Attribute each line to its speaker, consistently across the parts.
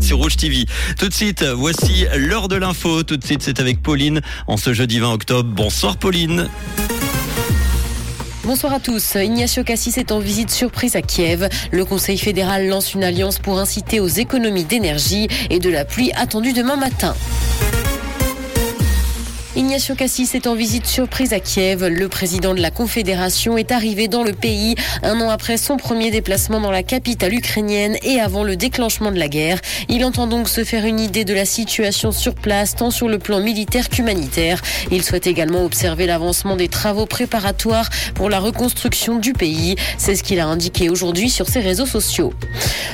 Speaker 1: sur Rouge TV. Tout de suite, voici l'heure de l'info. Tout de suite, c'est avec Pauline en ce jeudi 20 octobre. Bonsoir Pauline.
Speaker 2: Bonsoir à tous. Ignacio Cassis est en visite surprise à Kiev. Le Conseil fédéral lance une alliance pour inciter aux économies d'énergie et de la pluie attendue demain matin. Ignacio Cassis est en visite surprise à Kiev. Le président de la Confédération est arrivé dans le pays un an après son premier déplacement dans la capitale ukrainienne et avant le déclenchement de la guerre. Il entend donc se faire une idée de la situation sur place, tant sur le plan militaire qu'humanitaire. Il souhaite également observer l'avancement des travaux préparatoires pour la reconstruction du pays. C'est ce qu'il a indiqué aujourd'hui sur ses réseaux sociaux.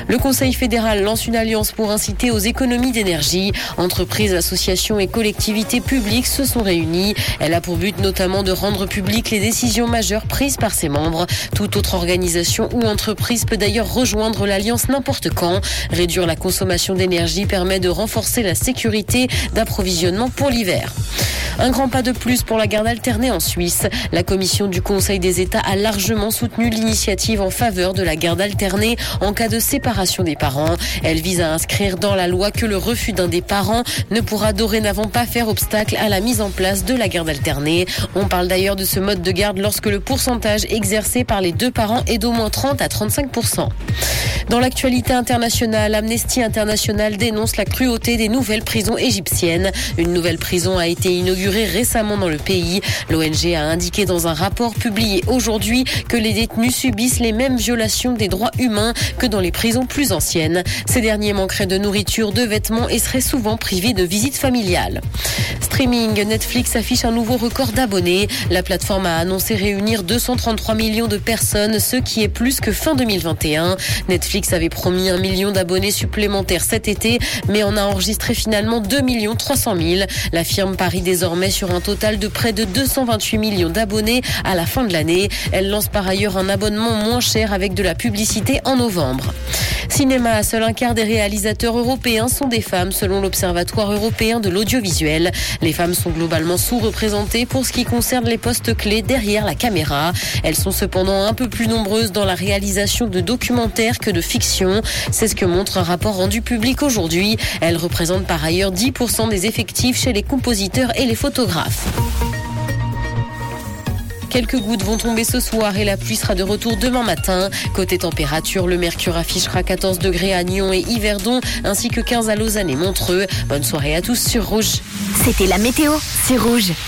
Speaker 2: Le Conseil fédéral lance une alliance pour inciter aux économies d'énergie. Entreprises, associations et collectivités publiques se sont réunis. Elle a pour but notamment de rendre publiques les décisions majeures prises par ses membres. Toute autre organisation ou entreprise peut d'ailleurs rejoindre l'alliance n'importe quand. Réduire la consommation d'énergie permet de renforcer la sécurité d'approvisionnement pour l'hiver. Un grand pas de plus pour la garde alternée en Suisse. La commission du Conseil des États a largement soutenu l'initiative en faveur de la garde alternée en cas de séparation des parents. Elle vise à inscrire dans la loi que le refus d'un des parents ne pourra dorénavant pas faire obstacle à la mise en place de la garde alternée. On parle d'ailleurs de ce mode de garde lorsque le pourcentage exercé par les deux parents est d'au moins 30 à 35 dans l'actualité internationale, Amnesty International dénonce la cruauté des nouvelles prisons égyptiennes. Une nouvelle prison a été inaugurée récemment dans le pays. L'ONG a indiqué dans un rapport publié aujourd'hui que les détenus subissent les mêmes violations des droits humains que dans les prisons plus anciennes. Ces derniers manqueraient de nourriture, de vêtements et seraient souvent privés de visites familiales. Streaming, Netflix affiche un nouveau record d'abonnés. La plateforme a annoncé réunir 233 millions de personnes, ce qui est plus que fin 2021. Netflix Netflix avait promis un million d'abonnés supplémentaires cet été, mais en a enregistré finalement 2 300 000. La firme parie désormais sur un total de près de 228 millions d'abonnés à la fin de l'année. Elle lance par ailleurs un abonnement moins cher avec de la publicité en novembre. Cinéma, seul un quart des réalisateurs européens sont des femmes selon l'Observatoire européen de l'audiovisuel. Les femmes sont globalement sous-représentées pour ce qui concerne les postes clés derrière la caméra. Elles sont cependant un peu plus nombreuses dans la réalisation de documentaires que de fiction. C'est ce que montre un rapport rendu public aujourd'hui. Elles représentent par ailleurs 10% des effectifs chez les compositeurs et les photographes. Quelques gouttes vont tomber ce soir et la pluie sera de retour demain matin. Côté température, le mercure affichera 14 degrés à Nyon et Yverdon, ainsi que 15 à Lausanne et Montreux. Bonne soirée à tous sur Rouge.
Speaker 3: C'était la météo, c'est Rouge.